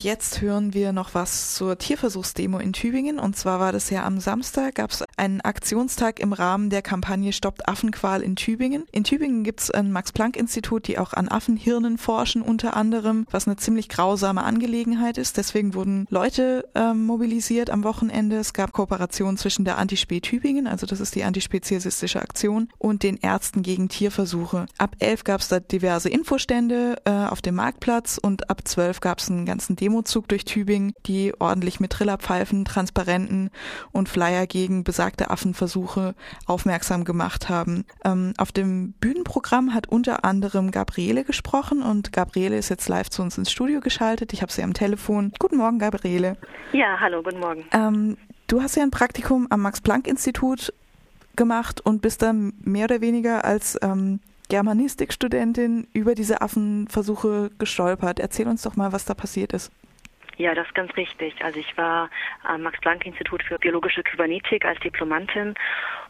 Jetzt hören wir noch was zur Tierversuchsdemo in Tübingen. Und zwar war das ja am Samstag, gab es einen Aktionstag im Rahmen der Kampagne Stoppt Affenqual in Tübingen. In Tübingen gibt es ein Max-Planck-Institut, die auch an Affenhirnen forschen unter anderem, was eine ziemlich grausame Angelegenheit ist. Deswegen wurden Leute ähm, mobilisiert am Wochenende. Es gab Kooperationen zwischen der Antispee Tübingen, also das ist die antispeziesistische Aktion, und den Ärzten gegen Tierversuche. Ab elf gab es da diverse Infostände äh, auf dem Marktplatz und ab zwölf gab es einen ganzen Demo Demozug durch Tübingen, die ordentlich mit Trillerpfeifen, Transparenten und Flyer gegen besagte Affenversuche aufmerksam gemacht haben. Ähm, auf dem Bühnenprogramm hat unter anderem Gabriele gesprochen und Gabriele ist jetzt live zu uns ins Studio geschaltet. Ich habe sie am Telefon. Guten Morgen, Gabriele. Ja, hallo, guten Morgen. Ähm, du hast ja ein Praktikum am Max-Planck-Institut gemacht und bist dann mehr oder weniger als ähm, Germanistikstudentin über diese Affenversuche gestolpert. Erzähl uns doch mal, was da passiert ist. Ja, das ist ganz richtig. Also ich war am Max-Planck-Institut für biologische Kybernetik als Diplomantin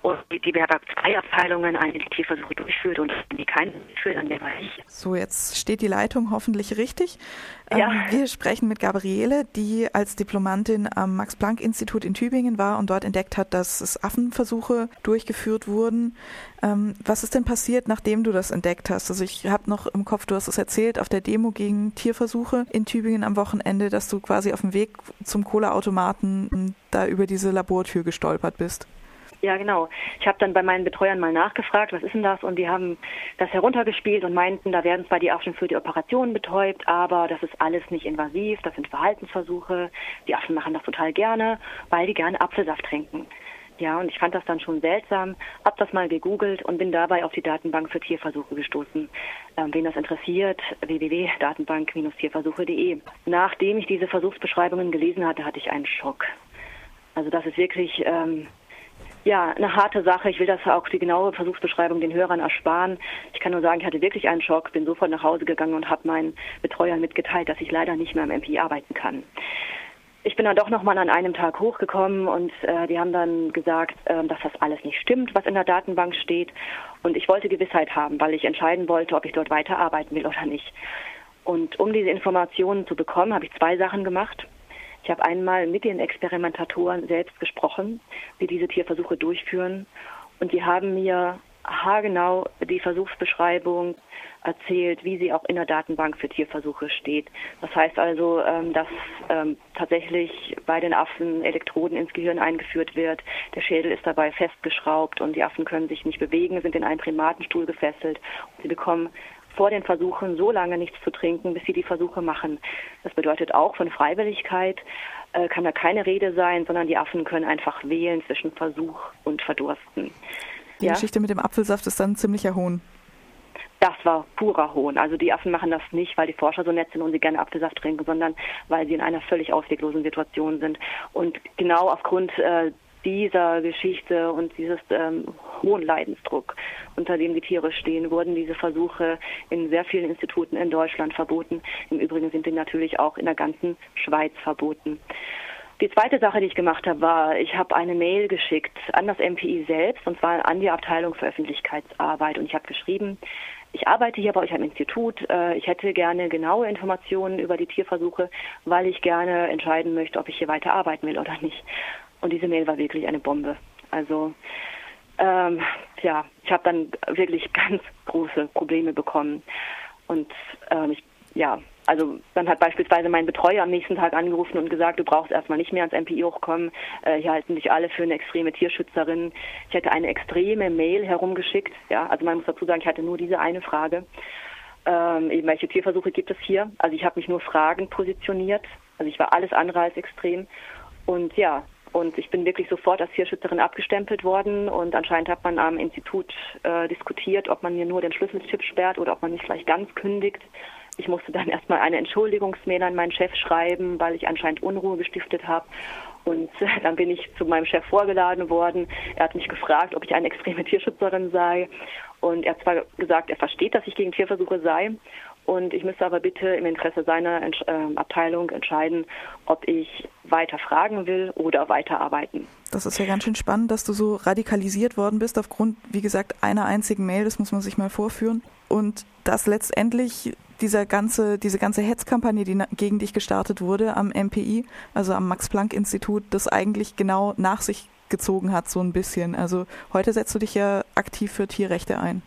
und die haben zwei Abteilungen, eine die Tierversuche durchführt und die keine durchführt, an der war ich. So, jetzt steht die Leitung hoffentlich richtig. Ja. Ähm, wir sprechen mit Gabriele, die als Diplomantin am Max-Planck-Institut in Tübingen war und dort entdeckt hat, dass es Affenversuche durchgeführt wurden. Ähm, was ist denn passiert, nachdem du das entdeckt hast? Also ich habe noch im Kopf, du hast es erzählt, auf der Demo gegen Tierversuche in Tübingen am Wochenende, dass du quasi auf dem Weg zum Kohleautomaten da über diese Labortür gestolpert bist. Ja, genau. Ich habe dann bei meinen Betreuern mal nachgefragt, was ist denn das? Und die haben das heruntergespielt und meinten, da werden zwar die Affen für die Operation betäubt, aber das ist alles nicht invasiv, das sind Verhaltensversuche. Die Affen machen das total gerne, weil die gerne Apfelsaft trinken. Ja, und ich fand das dann schon seltsam, hab das mal gegoogelt und bin dabei auf die Datenbank für Tierversuche gestoßen. Ähm, wen das interessiert, www.datenbank-tierversuche.de. Nachdem ich diese Versuchsbeschreibungen gelesen hatte, hatte ich einen Schock. Also das ist wirklich ähm, ja, eine harte Sache. Ich will das auch die genaue Versuchsbeschreibung den Hörern ersparen. Ich kann nur sagen, ich hatte wirklich einen Schock, bin sofort nach Hause gegangen und habe meinen Betreuern mitgeteilt, dass ich leider nicht mehr am MPI arbeiten kann. Ich bin dann doch nochmal an einem Tag hochgekommen und äh, die haben dann gesagt, äh, dass das alles nicht stimmt, was in der Datenbank steht. Und ich wollte Gewissheit haben, weil ich entscheiden wollte, ob ich dort weiterarbeiten will oder nicht. Und um diese Informationen zu bekommen, habe ich zwei Sachen gemacht. Ich habe einmal mit den Experimentatoren selbst gesprochen, die diese Tierversuche durchführen. Und die haben mir haargenau die Versuchsbeschreibung erzählt, wie sie auch in der Datenbank für Tierversuche steht. Das heißt also, ähm, dass ähm, tatsächlich bei den Affen Elektroden ins Gehirn eingeführt wird. Der Schädel ist dabei festgeschraubt und die Affen können sich nicht bewegen, sind in einen Primatenstuhl gefesselt. Sie bekommen vor den Versuchen so lange nichts zu trinken, bis sie die Versuche machen. Das bedeutet auch von Freiwilligkeit äh, kann da keine Rede sein, sondern die Affen können einfach wählen zwischen Versuch und Verdursten. Die ja? Geschichte mit dem Apfelsaft ist dann ziemlicher Hohn. Das war purer Hohn. Also die Affen machen das nicht, weil die Forscher so nett sind und sie gerne Apfelsaft trinken, sondern weil sie in einer völlig ausweglosen Situation sind. Und genau aufgrund äh, dieser Geschichte und dieses ähm, hohen Leidensdruck, unter dem die Tiere stehen, wurden diese Versuche in sehr vielen Instituten in Deutschland verboten. Im Übrigen sind die natürlich auch in der ganzen Schweiz verboten. Die zweite Sache, die ich gemacht habe, war, ich habe eine Mail geschickt an das MPI selbst, und zwar an die Abteilung für Öffentlichkeitsarbeit. Und ich habe geschrieben, ich arbeite hier bei euch am Institut. Äh, ich hätte gerne genaue Informationen über die Tierversuche, weil ich gerne entscheiden möchte, ob ich hier weiter arbeiten will oder nicht. Und diese Mail war wirklich eine Bombe. Also ähm, ja, ich habe dann wirklich ganz große Probleme bekommen. Und ähm, ich, ja, also dann hat beispielsweise mein Betreuer am nächsten Tag angerufen und gesagt, du brauchst erstmal nicht mehr ans MPI hochkommen. Äh, hier halten dich alle für eine extreme Tierschützerin. Ich hätte eine extreme Mail herumgeschickt. Ja, also man muss dazu sagen, ich hatte nur diese eine Frage. Ähm, eben welche Tierversuche gibt es hier? Also ich habe mich nur Fragen positioniert. Also ich war alles andere als extrem. Und ja, und ich bin wirklich sofort als Tierschützerin abgestempelt worden und anscheinend hat man am Institut äh, diskutiert, ob man mir nur den Schlüsselchip sperrt oder ob man mich vielleicht ganz kündigt. Ich musste dann erstmal eine Entschuldigungsmail an meinen Chef schreiben, weil ich anscheinend Unruhe gestiftet habe. Und dann bin ich zu meinem Chef vorgeladen worden. Er hat mich gefragt, ob ich eine extreme Tierschützerin sei. Und er hat zwar gesagt, er versteht, dass ich gegen Tierversuche sei. Und ich müsste aber bitte im Interesse seiner Entsch äh, Abteilung entscheiden, ob ich weiter fragen will oder weiterarbeiten. Das ist ja ganz schön spannend, dass du so radikalisiert worden bist aufgrund, wie gesagt, einer einzigen Mail. Das muss man sich mal vorführen. Und dass letztendlich dieser ganze, diese ganze Hetzkampagne, die gegen dich gestartet wurde am MPI, also am Max-Planck-Institut, das eigentlich genau nach sich gezogen hat, so ein bisschen. Also heute setzt du dich ja aktiv für Tierrechte ein.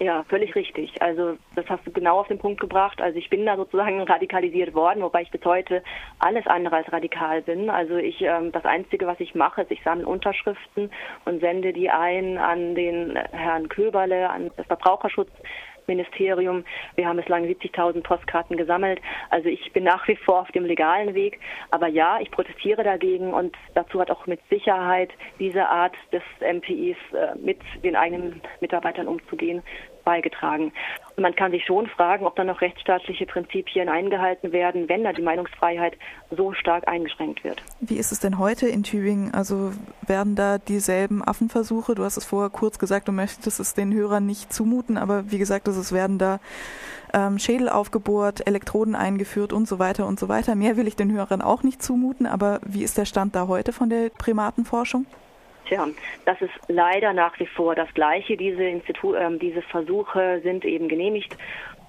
Ja, völlig richtig. Also das hast du genau auf den Punkt gebracht. Also ich bin da sozusagen radikalisiert worden, wobei ich bis heute alles andere als radikal bin. Also ich ähm, das Einzige, was ich mache, ist, ich sammle Unterschriften und sende die ein an den Herrn Köberle, an das Verbraucherschutz Ministerium. Wir haben bislang 70.000 Postkarten gesammelt. Also ich bin nach wie vor auf dem legalen Weg. Aber ja, ich protestiere dagegen und dazu hat auch mit Sicherheit diese Art des MPIs äh, mit den eigenen Mitarbeitern umzugehen beigetragen. Und man kann sich schon fragen, ob da noch rechtsstaatliche Prinzipien eingehalten werden, wenn da die Meinungsfreiheit so stark eingeschränkt wird. Wie ist es denn heute in Tübingen? Also werden da dieselben Affenversuche? Du hast es vorher kurz gesagt, du möchtest es den Hörern nicht zumuten, aber wie gesagt, es werden da ähm, Schädel aufgebohrt, Elektroden eingeführt und so weiter und so weiter. Mehr will ich den Hörern auch nicht zumuten, aber wie ist der Stand da heute von der Primatenforschung? Tja, das ist leider nach wie vor das Gleiche. Diese, Institu äh, diese Versuche sind eben genehmigt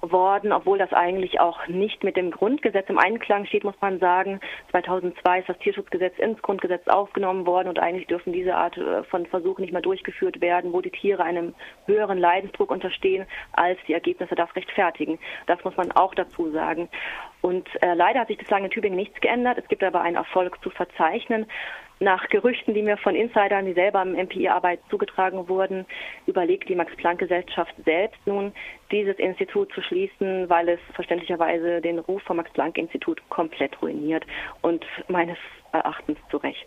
worden, obwohl das eigentlich auch nicht mit dem Grundgesetz im Einklang steht, muss man sagen. 2002 ist das Tierschutzgesetz ins Grundgesetz aufgenommen worden und eigentlich dürfen diese Art äh, von Versuchen nicht mehr durchgeführt werden, wo die Tiere einem höheren Leidensdruck unterstehen, als die Ergebnisse das rechtfertigen. Das muss man auch dazu sagen. Und äh, leider hat sich bislang in Tübingen nichts geändert. Es gibt aber einen Erfolg zu verzeichnen. Nach Gerüchten, die mir von Insidern, die selber am MPI-Arbeit zugetragen wurden, überlegt die Max-Planck-Gesellschaft selbst nun, dieses Institut zu schließen, weil es verständlicherweise den Ruf vom Max-Planck-Institut komplett ruiniert und meines Erachtens zu Recht.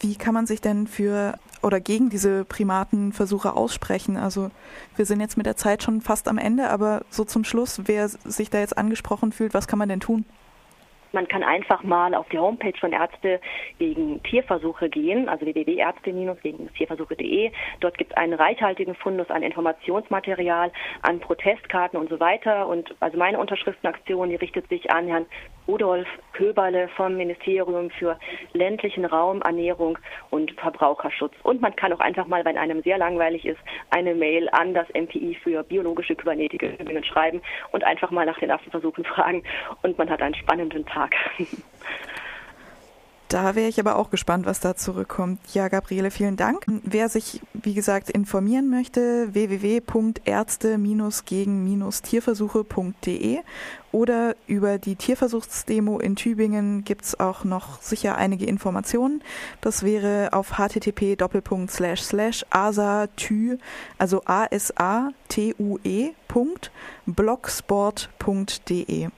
Wie kann man sich denn für oder gegen diese Primatenversuche aussprechen? Also wir sind jetzt mit der Zeit schon fast am Ende, aber so zum Schluss, wer sich da jetzt angesprochen fühlt, was kann man denn tun? Man kann einfach mal auf die Homepage von Ärzte gegen Tierversuche gehen, also www.ärzte-gegen-tierversuche.de. Dort gibt es einen reichhaltigen Fundus an Informationsmaterial, an Protestkarten und so weiter. Und also meine Unterschriftenaktion, die richtet sich an Herrn Rudolf Köberle vom Ministerium für ländlichen Raum, Ernährung und Verbraucherschutz. Und man kann auch einfach mal, wenn einem sehr langweilig ist, eine Mail an das MPI für biologische Kybernetik schreiben und einfach mal nach den ersten Versuchen fragen. Und man hat einen spannenden Tag. Da wäre ich aber auch gespannt, was da zurückkommt. Ja, Gabriele, vielen Dank. Wer sich, wie gesagt, informieren möchte, www.ärzte-gegen-tierversuche.de oder über die Tierversuchsdemo in Tübingen gibt es auch noch sicher einige Informationen. Das wäre auf http asatue, also a s a t u e blogsport.de.